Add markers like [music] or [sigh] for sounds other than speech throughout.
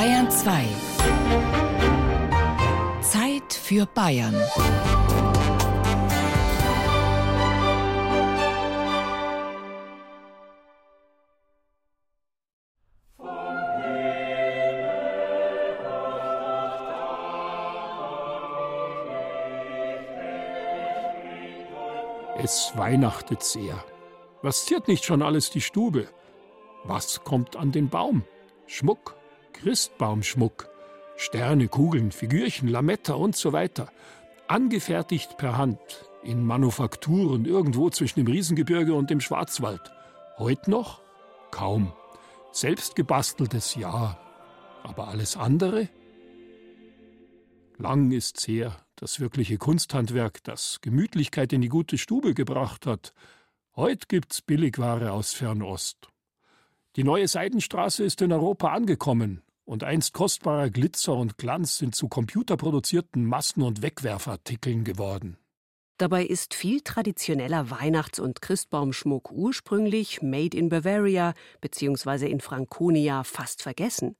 Bayern 2. Zeit für Bayern. Es weihnachtet sehr. Was ziert nicht schon alles die Stube? Was kommt an den Baum? Schmuck, Christbaumschmuck, Sterne, Kugeln, Figürchen, Lametta und so weiter. Angefertigt per Hand in Manufakturen irgendwo zwischen dem Riesengebirge und dem Schwarzwald. Heute noch? Kaum. Selbst gebasteltes ja. Aber alles andere? Lang ist's her, das wirkliche Kunsthandwerk, das Gemütlichkeit in die gute Stube gebracht hat. Heut gibt's Billigware aus Fernost. Die neue Seidenstraße ist in Europa angekommen und einst kostbarer Glitzer und Glanz sind zu computerproduzierten Massen- und Wegwerfartikeln geworden. Dabei ist viel traditioneller Weihnachts- und Christbaumschmuck ursprünglich made in Bavaria bzw. in Franconia fast vergessen.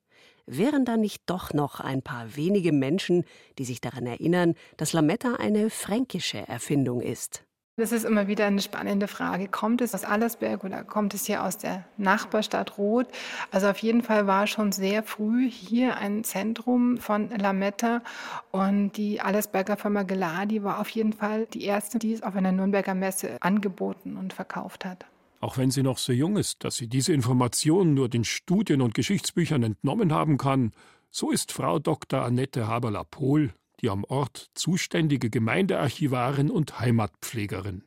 Wären da nicht doch noch ein paar wenige Menschen, die sich daran erinnern, dass Lametta eine fränkische Erfindung ist? Das ist immer wieder eine spannende Frage. Kommt es aus Allersberg oder kommt es hier aus der Nachbarstadt Roth? Also auf jeden Fall war schon sehr früh hier ein Zentrum von Lametta und die Allersberger Firma Geladi war auf jeden Fall die erste, die es auf einer Nürnberger Messe angeboten und verkauft hat. Auch wenn sie noch so jung ist, dass sie diese Informationen nur den Studien und Geschichtsbüchern entnommen haben kann, so ist Frau Dr. Annette Haberler-Pohl die am Ort zuständige Gemeindearchivarin und Heimatpflegerin.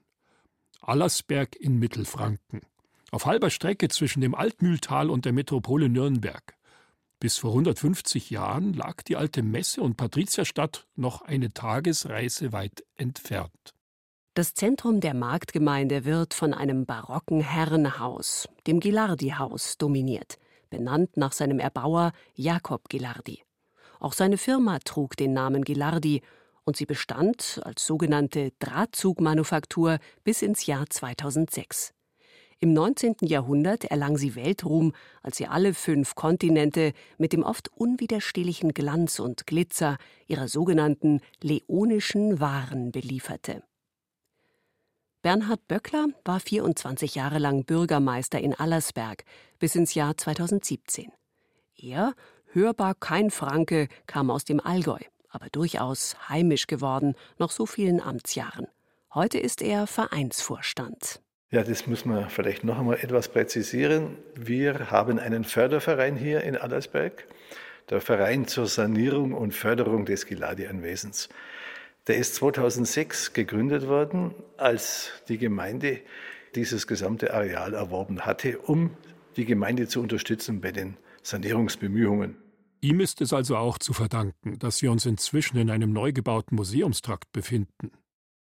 Allersberg in Mittelfranken, auf halber Strecke zwischen dem Altmühltal und der Metropole Nürnberg. Bis vor 150 Jahren lag die alte Messe- und Patrizierstadt noch eine Tagesreise weit entfernt. Das Zentrum der Marktgemeinde wird von einem barocken Herrenhaus, dem Gilardi-Haus, dominiert, benannt nach seinem Erbauer Jakob Gilardi. Auch seine Firma trug den Namen Gilardi und sie bestand als sogenannte Drahtzugmanufaktur bis ins Jahr 2006. Im 19. Jahrhundert erlang sie Weltruhm, als sie alle fünf Kontinente mit dem oft unwiderstehlichen Glanz und Glitzer ihrer sogenannten leonischen Waren belieferte. Bernhard Böckler war 24 Jahre lang Bürgermeister in Allersberg bis ins Jahr 2017. Er Hörbar kein Franke kam aus dem Allgäu, aber durchaus heimisch geworden, nach so vielen Amtsjahren. Heute ist er Vereinsvorstand. Ja, das muss man vielleicht noch einmal etwas präzisieren. Wir haben einen Förderverein hier in Allersberg, der Verein zur Sanierung und Förderung des Geladi-Anwesens. Der ist 2006 gegründet worden, als die Gemeinde dieses gesamte Areal erworben hatte, um die Gemeinde zu unterstützen bei den Sanierungsbemühungen. Ihm ist es also auch zu verdanken, dass wir uns inzwischen in einem neu gebauten Museumstrakt befinden.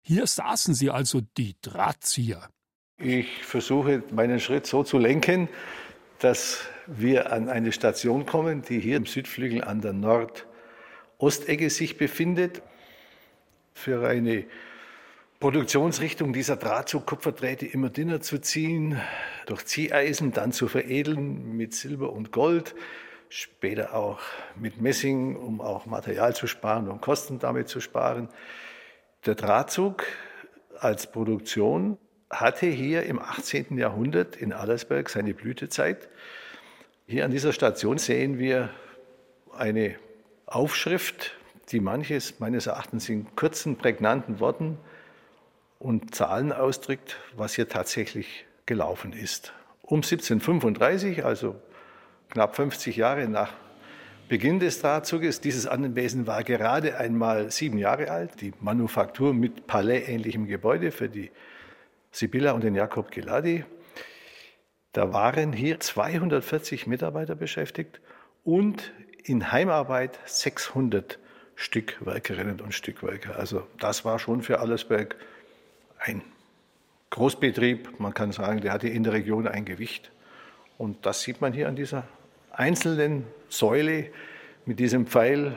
Hier saßen sie also die Drahtzieher. Ich versuche meinen Schritt so zu lenken, dass wir an eine Station kommen, die hier im Südflügel an der Nordostecke sich befindet. Für eine Produktionsrichtung dieser Drahtzug-Kupferdrähte immer dünner zu ziehen, durch Zieheisen dann zu veredeln mit Silber und Gold, später auch mit Messing, um auch Material zu sparen und Kosten damit zu sparen. Der Drahtzug als Produktion hatte hier im 18. Jahrhundert in Allersberg seine Blütezeit. Hier an dieser Station sehen wir eine Aufschrift, die manches meines Erachtens in kurzen, prägnanten Worten und Zahlen ausdrückt, was hier tatsächlich gelaufen ist. Um 1735, also knapp 50 Jahre nach Beginn des Drahtzuges. Dieses Anwesen war gerade einmal sieben Jahre alt. Die Manufaktur mit Palais-ähnlichem Gebäude für die Sibylla und den Jakob Geladi. Da waren hier 240 Mitarbeiter beschäftigt und in Heimarbeit 600 Stückwerkerinnen und Stückwerker. Also das war schon für Allersberg ein Großbetrieb. Man kann sagen, der hatte in der Region ein Gewicht. Und das sieht man hier an dieser einzelnen Säule mit diesem Pfeil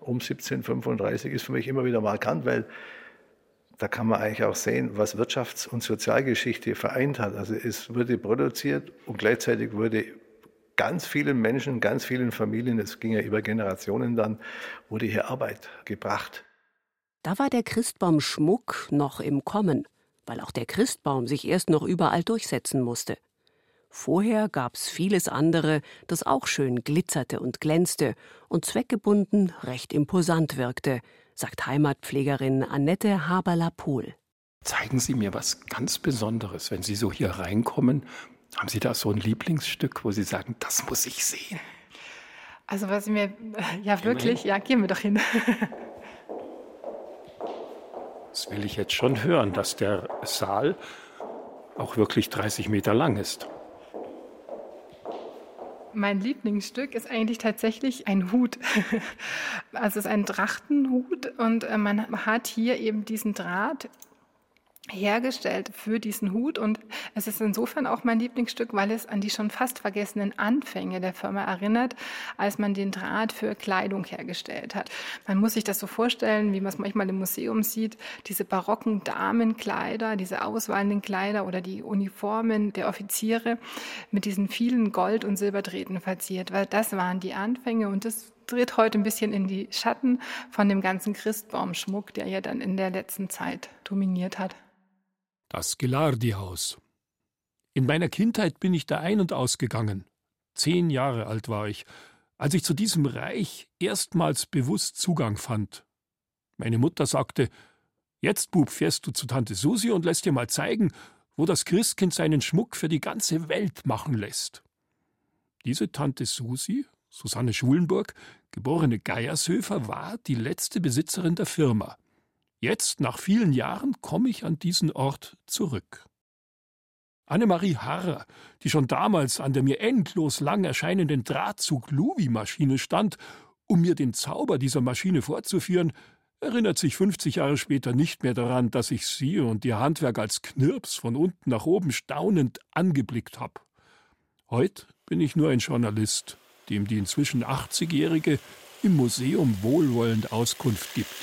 um 1735 ist für mich immer wieder markant, weil da kann man eigentlich auch sehen, was Wirtschafts- und Sozialgeschichte vereint hat. Also es wurde produziert und gleichzeitig wurde ganz vielen Menschen, ganz vielen Familien, es ging ja über Generationen dann, wurde hier Arbeit gebracht. Da war der Christbaumschmuck noch im Kommen, weil auch der Christbaum sich erst noch überall durchsetzen musste. Vorher gab's vieles andere, das auch schön glitzerte und glänzte und zweckgebunden recht imposant wirkte, sagt Heimatpflegerin Annette Haberler-Pohl. Zeigen Sie mir was ganz Besonderes, wenn Sie so hier reinkommen. Haben Sie da so ein Lieblingsstück, wo Sie sagen, das muss ich sehen? Also was mir, ja gehen wirklich, ja, gehen wir doch hin. Das will ich jetzt schon hören, dass der Saal auch wirklich 30 Meter lang ist. Mein Lieblingsstück ist eigentlich tatsächlich ein Hut. [laughs] Also es ist ein Trachtenhut und äh, man hat hier eben diesen Draht hergestellt für diesen Hut und es ist insofern auch mein Lieblingsstück, weil es an die schon fast vergessenen Anfänge der Firma erinnert, als man den Draht für Kleidung hergestellt hat. Man muss sich das so vorstellen, wie man es manchmal im Museum sieht, diese barocken Damenkleider, diese auswallenden Kleider oder die Uniformen der Offiziere mit diesen vielen Gold- und Silberdrähten verziert, weil das waren die Anfänge und das tritt heute ein bisschen in die Schatten von dem ganzen Christbaumschmuck, der ja dann in der letzten Zeit dominiert hat. Das Gelardi-Haus. In meiner Kindheit bin ich da ein- und ausgegangen. Zehn Jahre alt war ich, als ich zu diesem Reich erstmals bewusst Zugang fand. Meine Mutter sagte, Jetzt, Bub, fährst du zu Tante Susi und lässt dir mal zeigen, wo das Christkind seinen Schmuck für die ganze Welt machen lässt. Diese Tante Susi, Susanne Schulenburg, geborene Geiershöfer, war die letzte Besitzerin der Firma. Jetzt, nach vielen Jahren, komme ich an diesen Ort zurück. Annemarie Harrer, die schon damals an der mir endlos lang erscheinenden Drahtzug-Luwi-Maschine stand, um mir den Zauber dieser Maschine vorzuführen, erinnert sich 50 Jahre später nicht mehr daran, dass ich sie und ihr Handwerk als Knirps von unten nach oben staunend angeblickt habe. Heut bin ich nur ein Journalist, dem die inzwischen 80-Jährige im Museum wohlwollend Auskunft gibt.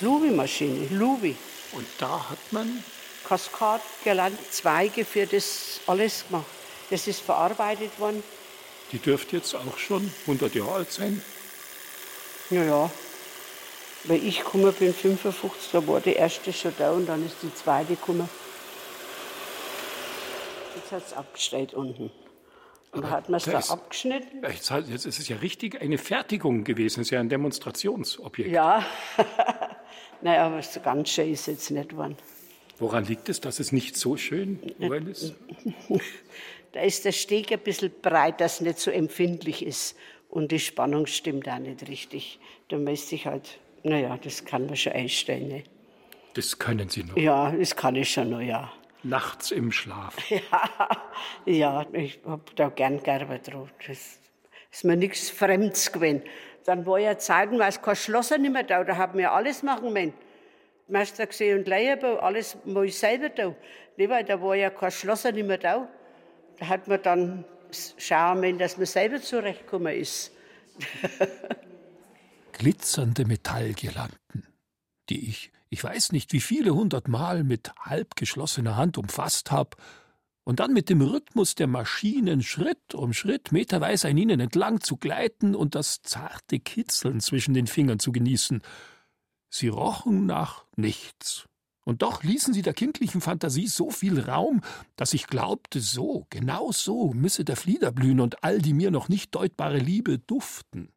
Lubi-Maschine, Lubi. Und da hat man Kaskad gelernt, Zweige für das alles gemacht. Das ist verarbeitet worden. Die dürfte jetzt auch schon 100 Jahre alt sein. Ja, ja. Weil ich gekommen bin, 55, da war die erste schon da und dann ist die zweite gekommen. Jetzt hat es abgestellt unten. Und da hat man es da ist, abgeschnitten. Jetzt, jetzt ist es ja richtig eine Fertigung gewesen, es ist ja ein Demonstrationsobjekt. Ja, [laughs] naja, aber so ganz schön ist jetzt nicht geworden. Woran liegt es, dass es nicht so schön geworden ist? [laughs] Da ist der Steg ein bisschen breit, dass es nicht so empfindlich ist. Und die Spannung stimmt auch nicht richtig. Da müsste ich halt, naja, das kann man schon einstellen. Ne? Das können Sie noch. Ja, das kann ich schon noch, ja. Nachts im Schlaf. [laughs] Ja, ich hab da gern gearbeitet. Das ist mir nichts Fremdes gewesen. Dann war ja Zeiten, weil es kein Schlosser nicht mehr da, da haben wir alles machen müssen. Meister gesehen und Leierbau, alles muss ich selber da. Nee, weil da war ja kein Schlosser nicht mehr da. Da hat man dann schauen müssen, dass man selber zurechtgekommen ist. [laughs] Glitzernde Metallgirlanden, die ich, ich weiß nicht wie viele hundert Mal mit halb geschlossener Hand umfasst habe und dann mit dem Rhythmus der Maschinen Schritt um Schritt meterweise an ihnen entlang zu gleiten und das zarte Kitzeln zwischen den Fingern zu genießen. Sie rochen nach nichts. Und doch ließen sie der kindlichen Fantasie so viel Raum, dass ich glaubte, so, genau so müsse der Flieder blühen und all die mir noch nicht deutbare Liebe duften.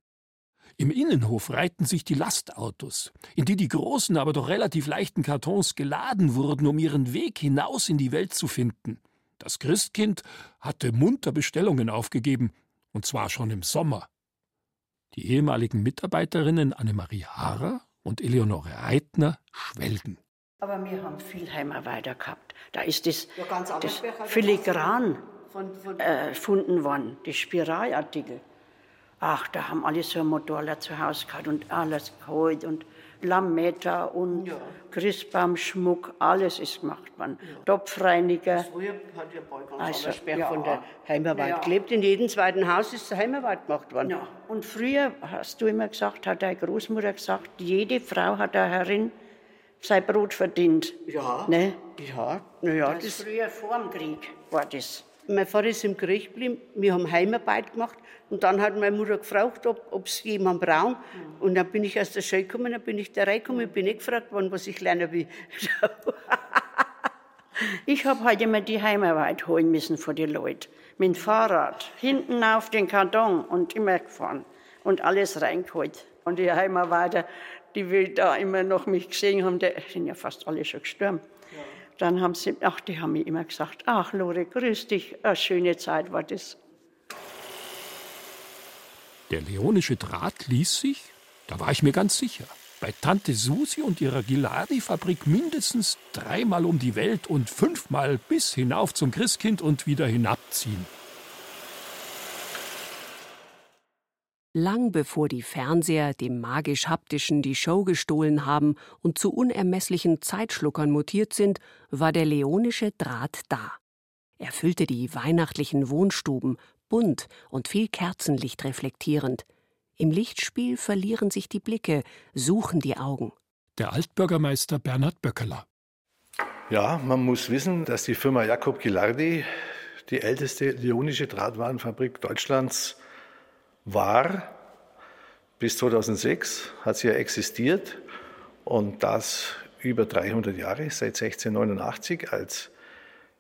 Im Innenhof reihten sich die Lastautos, in die die großen, aber doch relativ leichten Kartons geladen wurden, um ihren Weg hinaus in die Welt zu finden. Das Christkind hatte munter Bestellungen aufgegeben, und zwar schon im Sommer. Die ehemaligen Mitarbeiterinnen Annemarie Harrer und Eleonore Eitner schwelgen. Aber wir haben viel Heimarbeiter gehabt. Da ist das, das Filigran äh, erfunden worden, die Spiralartikel. Ach, da haben alle so ein Motorrad zu Hause gehabt und alles geholt und Lametta und ja. Christbaumschmuck, alles ist gemacht worden. Ja. Topfreiniger. Früher hat ja bald ganz Also, anders ja, von der Heimarbeit Ja. gelebt. In jedem zweiten Haus ist der Heimarbeit gemacht worden. Ja. Und früher, hast du immer gesagt, hat deine Großmutter gesagt, jede Frau hat da herin sein Brot verdient. Ja. Ne? Ja. Naja, Das das früher vor dem Krieg. war das. Mein Vater ist im Krieg geblieben, wir haben Heimarbeit gemacht und dann hat meine Mutter gefragt, ob es jemand braucht. Und dann bin ich aus der Schule gekommen, dann bin ich da reingekommen, bin nicht gefragt worden, was ich lernen will. [laughs] ich habe heute immer die Heimarbeit holen müssen für die Leute. Mit dem Fahrrad, hinten auf den Karton und immer gefahren und alles reingeholt. Und die Heimarbeiter, die will da immer noch mich gesehen haben, die sind ja fast alle schon gestorben. Dann haben sie, ach, die haben mir immer gesagt, ach Lore, grüß dich, eine schöne Zeit war das. Der leonische Draht ließ sich, da war ich mir ganz sicher, bei Tante Susi und ihrer Gilardi-Fabrik mindestens dreimal um die Welt und fünfmal bis hinauf zum Christkind und wieder hinabziehen. Lang bevor die Fernseher dem magisch-haptischen die Show gestohlen haben und zu unermesslichen Zeitschluckern mutiert sind, war der leonische Draht da. Er füllte die weihnachtlichen Wohnstuben, bunt und viel Kerzenlicht reflektierend. Im Lichtspiel verlieren sich die Blicke, suchen die Augen. Der Altbürgermeister Bernhard Böckeler. Ja, man muss wissen, dass die Firma Jakob Gilardi die älteste leonische Drahtwarenfabrik Deutschlands war. Bis 2006 hat sie ja existiert und das über 300 Jahre, seit 1689, als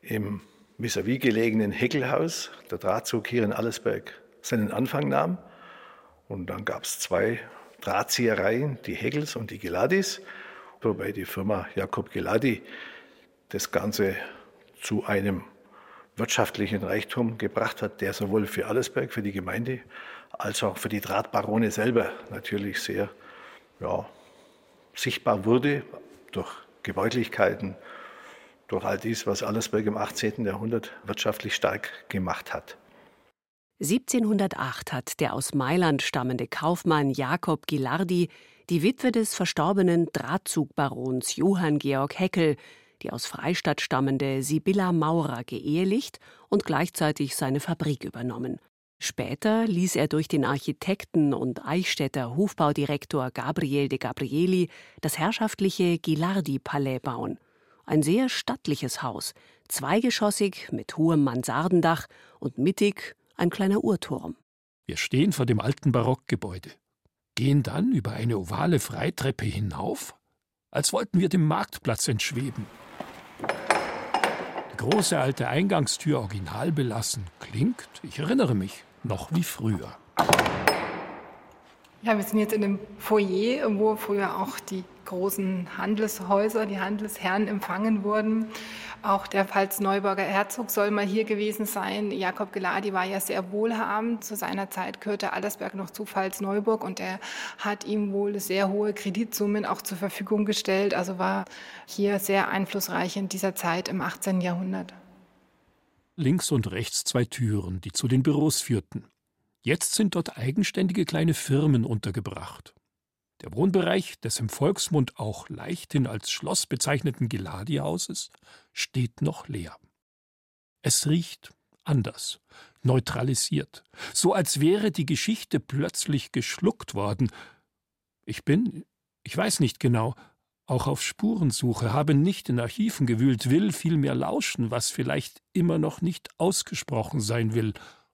im vis-à-vis gelegenen Heckelhaus der Drahtzug hier in Allersberg seinen Anfang nahm. Und dann gab es zwei Drahtziehereien, die Heckels und die Geladis, wobei die Firma Jakob Geladi das Ganze zu einem wirtschaftlichen Reichtum gebracht hat, der sowohl für Allersberg, für die Gemeinde, als auch für die Drahtbarone selber natürlich sehr ja, sichtbar wurde durch Gebäudlichkeiten, durch all dies, was Allersberg im 18. Jahrhundert wirtschaftlich stark gemacht hat. 1708 hat der aus Mailand stammende Kaufmann Jakob Gilardi die Witwe des verstorbenen Drahtzugbarons Johann Georg Heckel, die aus Freistadt stammende Sibylla Maurer, geehelicht und gleichzeitig seine Fabrik übernommen. Später ließ er durch den Architekten und Eichstätter Hofbaudirektor Gabriel de Gabrieli das herrschaftliche Gilardi-Palais bauen. Ein sehr stattliches Haus, zweigeschossig mit hohem Mansardendach und mittig ein kleiner Uhrturm. Wir stehen vor dem alten Barockgebäude, gehen dann über eine ovale Freitreppe hinauf, als wollten wir dem Marktplatz entschweben. Die große alte Eingangstür original belassen klingt, ich erinnere mich, noch wie früher. Ja, wir sind jetzt in dem Foyer, wo früher auch die großen Handelshäuser, die Handelsherren empfangen wurden. Auch der Pfalz-Neuburger Herzog soll mal hier gewesen sein. Jakob Geladi war ja sehr wohlhabend. Zu seiner Zeit gehörte Allersberg noch zu Pfalz-Neuburg und er hat ihm wohl sehr hohe Kreditsummen auch zur Verfügung gestellt. Also war hier sehr einflussreich in dieser Zeit im 18. Jahrhundert. Links und rechts zwei Türen, die zu den Büros führten. Jetzt sind dort eigenständige kleine Firmen untergebracht. Der Wohnbereich des im Volksmund auch leichthin als Schloss bezeichneten Geladi-Hauses steht noch leer. Es riecht anders, neutralisiert, so als wäre die Geschichte plötzlich geschluckt worden. Ich bin, ich weiß nicht genau, auch auf Spurensuche, habe nicht in Archiven gewühlt, will vielmehr lauschen, was vielleicht immer noch nicht ausgesprochen sein will.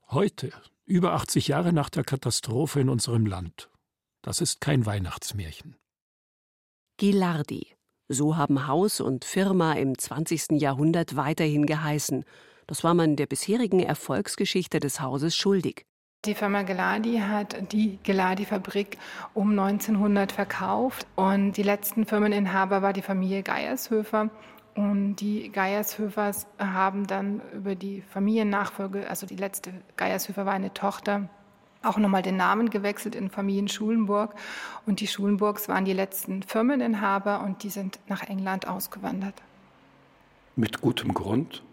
Heute, über 80 Jahre nach der Katastrophe in unserem Land. Das ist kein Weihnachtsmärchen. Gilardi. So haben Haus und Firma im 20. Jahrhundert weiterhin geheißen. Das war man der bisherigen Erfolgsgeschichte des Hauses schuldig. Die Firma Geladi hat die Geladi-Fabrik um 1900 verkauft und die letzten Firmeninhaber war die Familie Geiershöfer. Und die Geiershöfers haben dann über die Familiennachfolge, also die letzte Geiershöfer war eine Tochter, auch nochmal den Namen gewechselt in Familien Schulenburg. Und die Schulenburgs waren die letzten Firmeninhaber und die sind nach England ausgewandert. Mit gutem Grund?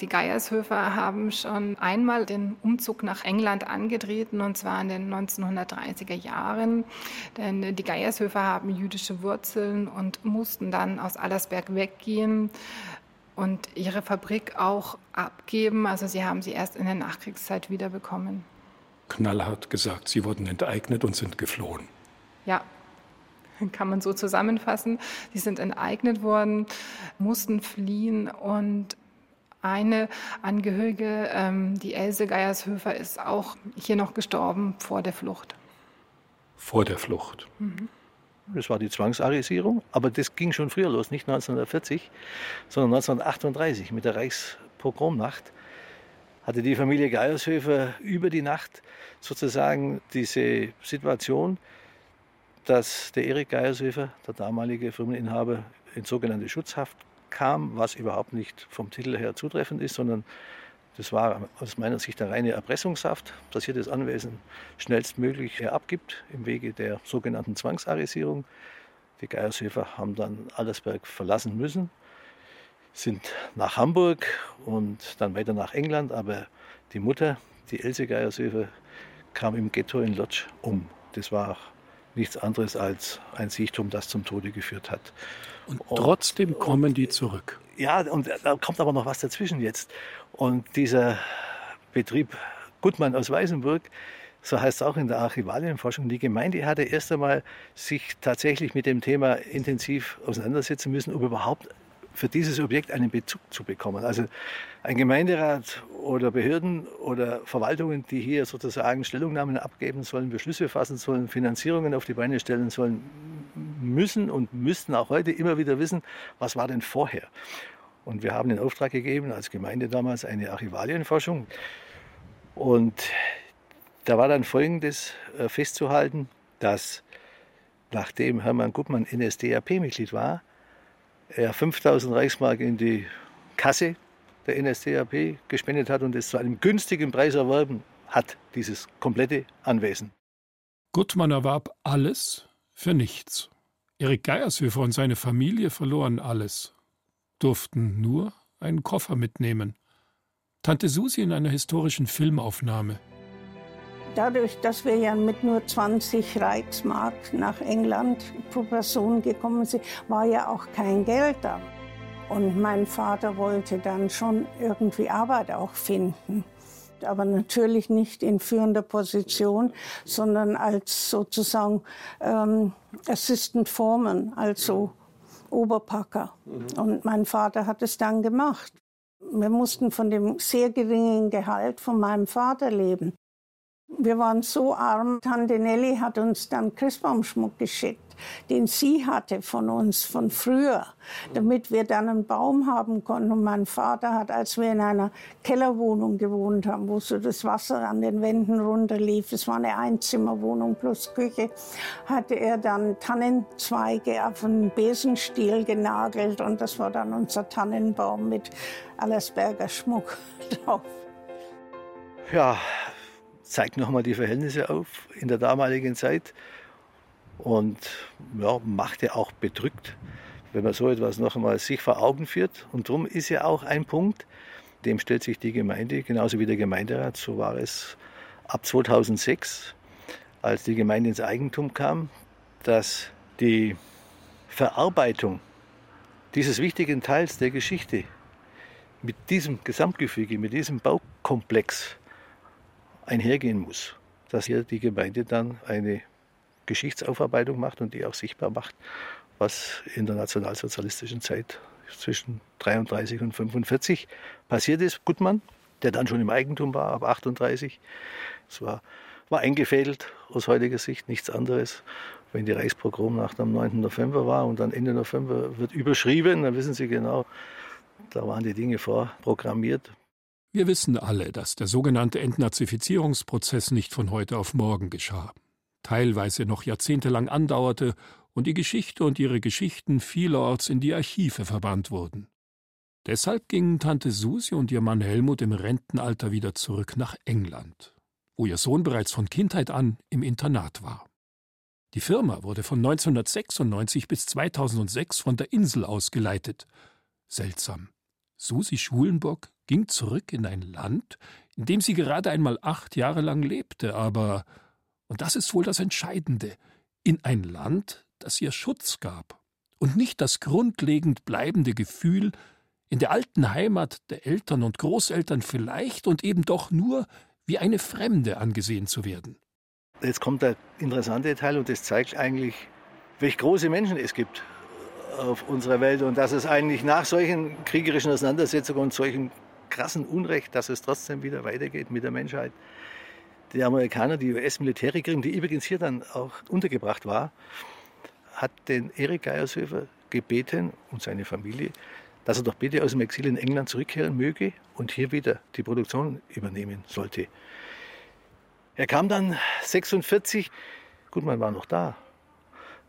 Die Geiershöfer haben schon einmal den Umzug nach England angetreten, und zwar in den 1930er Jahren. Denn die Geiershöfer haben jüdische Wurzeln und mussten dann aus Allersberg weggehen und ihre Fabrik auch abgeben. Also sie haben sie erst in der Nachkriegszeit wiederbekommen knallhart gesagt, sie wurden enteignet und sind geflohen. Ja, kann man so zusammenfassen. Sie sind enteignet worden, mussten fliehen und Eine Angehörige, ähm, die Else Geiershöfer, ist auch hier noch gestorben vor der Flucht. Vor der Flucht. Mhm. Das war die Zwangsarisierung, aber das ging schon früher los, nicht 1940, sondern 1938 mit der Reichspogromnacht hatte die Familie Geiershöfer über die Nacht sozusagen diese Situation, dass der Erik Geiershöfer, der damalige Firmeninhaber, in sogenannte Schutzhaft kam, was überhaupt nicht vom Titel her zutreffend ist, sondern das war aus meiner Sicht eine reine Erpressungshaft, dass hier das Anwesen schnellstmöglich abgibt im Wege der sogenannten Zwangsarisierung. Die Geiershöfer haben dann Allersberg verlassen müssen, sind nach Hamburg und dann weiter nach England, aber die Mutter, die Else Geiershöfer, kam im Ghetto in Lodz um. Das war nichts anderes als ein Siechtum, das zum Tode geführt hat. Und trotzdem kommen die zurück. Ja, und da kommt aber noch was dazwischen jetzt. Und dieser Betrieb Gutmann aus Weißenburg, so heißt es auch in der Archivalienforschung, die Gemeinde hatte erst einmal sich tatsächlich mit dem Thema intensiv auseinandersetzen müssen, um überhaupt für dieses Objekt einen Bezug zu bekommen. Also ein Gemeinderat oder Behörden oder Verwaltungen, die hier sozusagen Stellungnahmen abgeben sollen, Beschlüsse fassen sollen, Finanzierungen auf die Beine stellen sollen, müssen und müssten auch heute immer wieder wissen, was war denn vorher. Und wir haben den Auftrag gegeben, als Gemeinde damals, eine Archivalienforschung. Und da war dann Folgendes äh, festzuhalten, dass nachdem Hermann Guppmann NSDAP-Mitglied war, er 5000 Reichsmark in die Kasse der NSDAP gespendet hat und es zu einem günstigen Preis erworben hat, dieses komplette Anwesen. Guttmann erwarb alles für nichts. Erik Geiershöfer und seine Familie verloren alles, durften nur einen Koffer mitnehmen. Tante Susi in einer historischen Filmaufnahme. Dadurch, dass wir ja mit nur 20 Reichsmark nach England pro Person gekommen sind, war ja auch kein Geld da. Und mein Vater wollte dann schon irgendwie Arbeit auch finden. Aber natürlich nicht in führender Position, sondern als sozusagen ähm, Assistant Foreman, also Oberpacker. Mhm. Und mein Vater hat es dann gemacht. Wir mussten von dem sehr geringen Gehalt von meinem Vater leben. Wir waren so arm. Tante Nelly hat uns dann Christbaumschmuck geschickt, den sie hatte von uns von früher, damit wir dann einen Baum haben konnten. Und mein Vater hat, als wir in einer Kellerwohnung gewohnt haben, wo so das Wasser an den Wänden runterlief, es war eine Einzimmerwohnung plus Küche, hatte er dann Tannenzweige auf einen Besenstiel genagelt und das war dann unser Tannenbaum mit Allersberger Schmuck [laughs] drauf. Ja, zeigt nochmal die Verhältnisse auf in der damaligen Zeit und ja, macht ja auch bedrückt, wenn man so etwas noch einmal sich vor Augen führt. Und darum ist ja auch ein Punkt, dem stellt sich die Gemeinde, genauso wie der Gemeinderat, so war es ab 2006, als die Gemeinde ins Eigentum kam, dass die Verarbeitung dieses wichtigen Teils der Geschichte mit diesem Gesamtgefüge, mit diesem Baukomplex einhergehen muss. Dass hier die Gemeinde dann eine Geschichtsaufarbeitung macht und die auch sichtbar macht, was in der nationalsozialistischen Zeit zwischen 33 und 45 passiert ist. Gutmann, der dann schon im Eigentum war, ab 38. Es war, war eingefädelt aus heutiger Sicht, nichts anderes. Wenn die Reichspogromnacht am 9. November war und dann Ende November wird überschrieben, dann wissen Sie genau, da waren die Dinge vorprogrammiert. Wir wissen alle, dass der sogenannte Entnazifizierungsprozess nicht von heute auf morgen geschah, teilweise noch jahrzehntelang andauerte und die Geschichte und ihre Geschichten vielerorts in die Archive verbannt wurden. Deshalb gingen Tante Susi und ihr Mann Helmut im Rentenalter wieder zurück nach England, wo ihr Sohn bereits von Kindheit an im Internat war. Die Firma wurde von 1996 bis 2006 von der Insel aus geleitet. Seltsam. Susi Schulenburg ging zurück in ein Land, in dem sie gerade einmal acht Jahre lang lebte, aber, und das ist wohl das Entscheidende, in ein Land, das ihr Schutz gab und nicht das grundlegend bleibende Gefühl, in der alten Heimat der Eltern und Großeltern vielleicht und eben doch nur wie eine Fremde angesehen zu werden. Jetzt kommt der interessante Teil und das zeigt eigentlich, welche große Menschen es gibt auf unserer Welt und dass es eigentlich nach solchen kriegerischen Auseinandersetzungen und solchen krassen Unrecht, dass es trotzdem wieder weitergeht mit der Menschheit. Die Amerikaner, die US-Militärregierung, die übrigens hier dann auch untergebracht war, hat den Erik Geiershöfer gebeten und seine Familie, dass er doch bitte aus dem Exil in England zurückkehren möge und hier wieder die Produktion übernehmen sollte. Er kam dann 46, gut, man war noch da.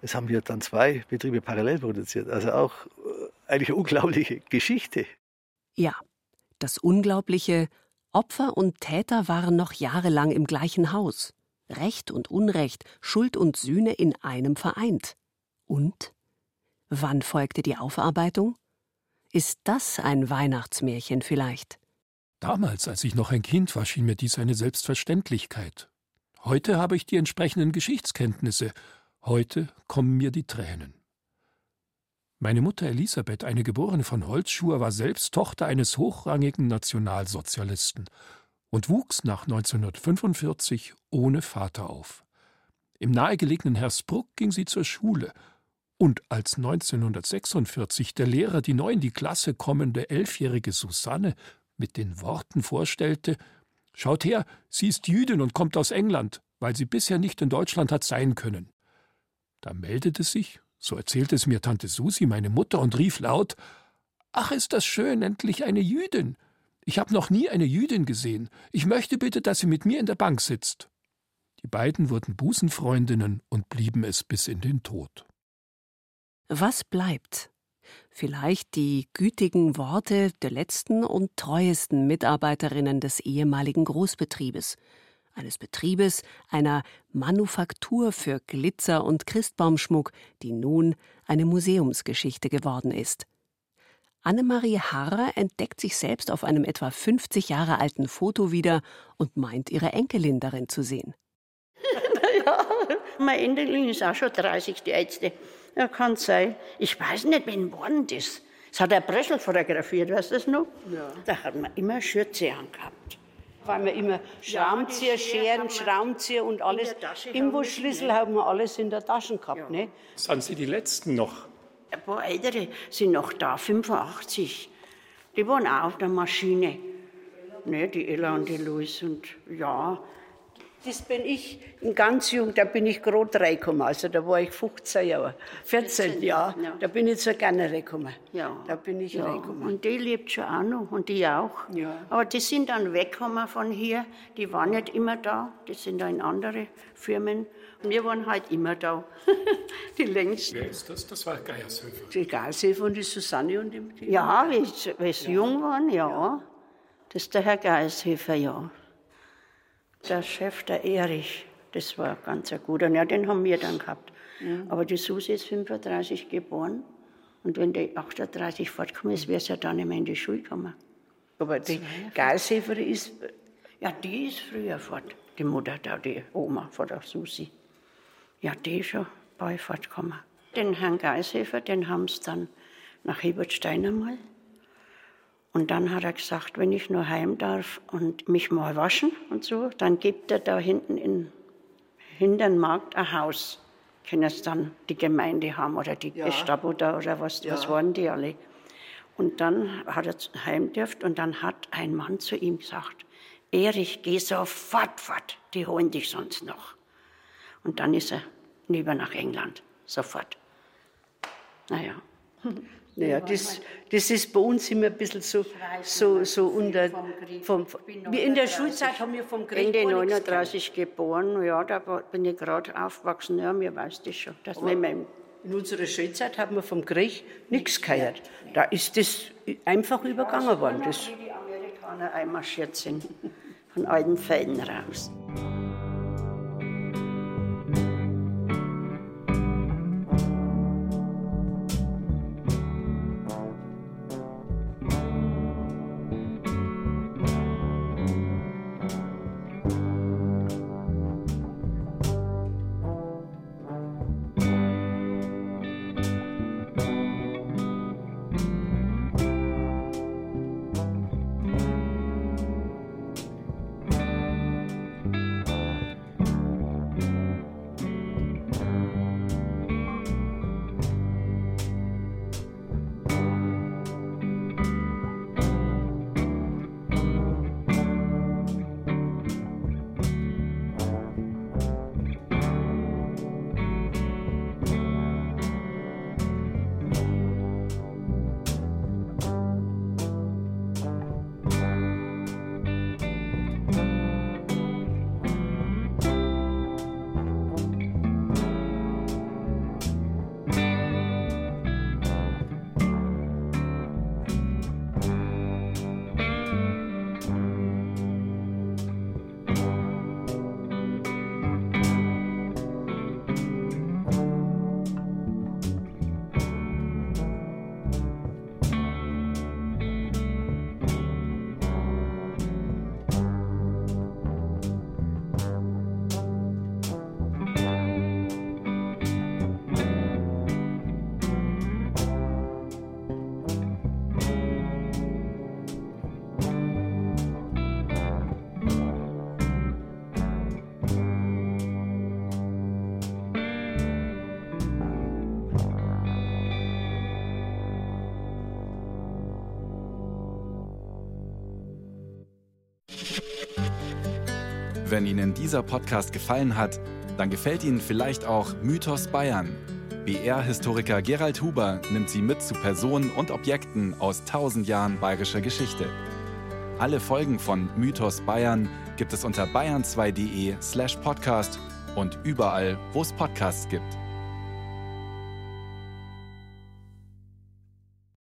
Es haben wir dann zwei Betriebe parallel produziert. Also auch äh, eigentlich eine unglaubliche Geschichte. Ja, das Unglaubliche, Opfer und Täter waren noch jahrelang im gleichen Haus. Recht und Unrecht, Schuld und Sühne in einem vereint. Und? Wann folgte die Aufarbeitung? Ist das ein Weihnachtsmärchen vielleicht? Damals, als ich noch ein Kind war, schien mir dies eine Selbstverständlichkeit. Heute habe ich die entsprechenden Geschichtskenntnisse. Heute kommen mir die Tränen. Meine Mutter Elisabeth, eine Geborene von Holzschuher, war selbst Tochter eines hochrangigen Nationalsozialisten und wuchs nach 1945 ohne Vater auf. Im nahegelegenen Hersbruck ging sie zur Schule und als 1946 der Lehrer die neu in die Klasse kommende elfjährige Susanne mit den Worten vorstellte Schaut her, sie ist Jüdin und kommt aus England, weil sie bisher nicht in Deutschland hat sein können. Da meldete sich, so erzählte es mir Tante Susi, meine Mutter, und rief laut Ach, ist das schön, endlich eine Jüdin. Ich habe noch nie eine Jüdin gesehen. Ich möchte bitte, dass sie mit mir in der Bank sitzt. Die beiden wurden Busenfreundinnen und blieben es bis in den Tod. Was bleibt? Vielleicht die gütigen Worte der letzten und treuesten Mitarbeiterinnen des ehemaligen Großbetriebes, eines Betriebes, einer Manufaktur für Glitzer und Christbaumschmuck, die nun eine Museumsgeschichte geworden ist. Annemarie Harrer entdeckt sich selbst auf einem etwa 50 Jahre alten Foto wieder und meint, ihre Enkelin darin zu sehen. [laughs] ja, meine Enkelin ist auch schon 30, die Ärzte. Ja, kann sein. Ich weiß nicht, wen war denn das? Das hat der Breschel fotografiert, weißt du das noch? Ja. Da hat man immer Schürze angehabt. Weil wir immer Schraubenzieher, Scheren, Schraubenzieher und alles. Imbusschlüssel haben wir alles in der Tasche gehabt. Ja. Ne? Sind Sie die Letzten noch? Ein paar Ältere sind noch da, 85. Die waren auch auf der Maschine. Ne, die Ella und die Louis. Und ja, das bin ich ganz jung, da bin ich gerade reingekommen. Also da war ich 15 Jahre, 14 Jahre. Ja. Da bin ich zur gerne reingekommen. Ja. Da bin ich ja. reingekommen. Und die lebt schon auch noch und die auch. Ja. Aber die sind dann weggekommen von hier. Die waren nicht immer da. Die sind da in andere Firmen. Und wir waren halt immer da. [laughs] die längsten. Wer ist das? Das war Geiershöfer. Die Geiershöfer und die Susanne und die. Ja, wie sie jung waren, ja. Das ist der Herr Geiershöfer, ja. Der Chef, der Erich, das war ganz ein guter. Ja, den haben wir dann gehabt. Ja. Aber die Susi ist 35 geboren. Und wenn die 38 fortgekommen ist, wäre sie ja dann nicht mehr in die Schule gekommen. Aber die Geilshäfer ist, ja, die ist früher fort. Die Mutter da, die Oma von der Susi. Ja, die ist schon bei fortgekommen. Den Herrn Geishäfer, den haben sie dann nach Hebertstein einmal und dann hat er gesagt, wenn ich nur heim darf und mich mal waschen und so, dann gibt er da hinten in hinter Markt ein Haus. Können es dann die Gemeinde haben oder die ja. Gestapo da oder was, ja. was waren die alle. Und dann hat er heim dürft und dann hat ein Mann zu ihm gesagt, Erich, geh sofort fort, die holen dich sonst noch. Und dann ist er lieber nach England, sofort. Naja. [laughs] Naja, das, das ist bei uns immer ein bisschen so, so, so unter. Vom, in der Schulzeit haben wir vom Krieg. Ende 39 geboren, ja, da bin ich gerade aufgewachsen, ja, mir weiß das schon. Dass wir in unserer Schulzeit haben wir vom Krieg nichts gehört. Da ist das einfach übergangen worden. Das wie die Amerikaner einmarschiert sind, von alten Fällen raus. Wenn Ihnen dieser Podcast gefallen hat, dann gefällt Ihnen vielleicht auch Mythos Bayern. BR-Historiker Gerald Huber nimmt Sie mit zu Personen und Objekten aus tausend Jahren bayerischer Geschichte. Alle Folgen von Mythos Bayern gibt es unter bayern2.de slash podcast und überall, wo es Podcasts gibt.